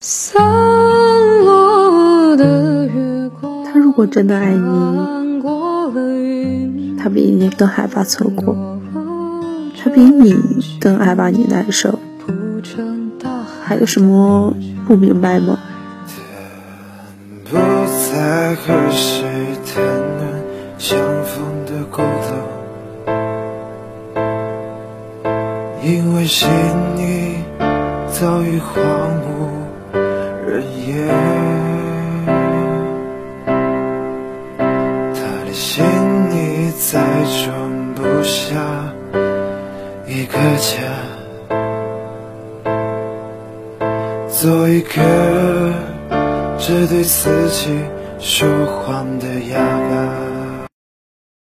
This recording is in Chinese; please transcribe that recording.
他如果真的爱你，他比你更害怕错过，他比你更爱把你难受，还有什么不明白吗？因为心里早已荒无人烟，他的心里再装不下一个家，做一个只对自己说谎的哑巴。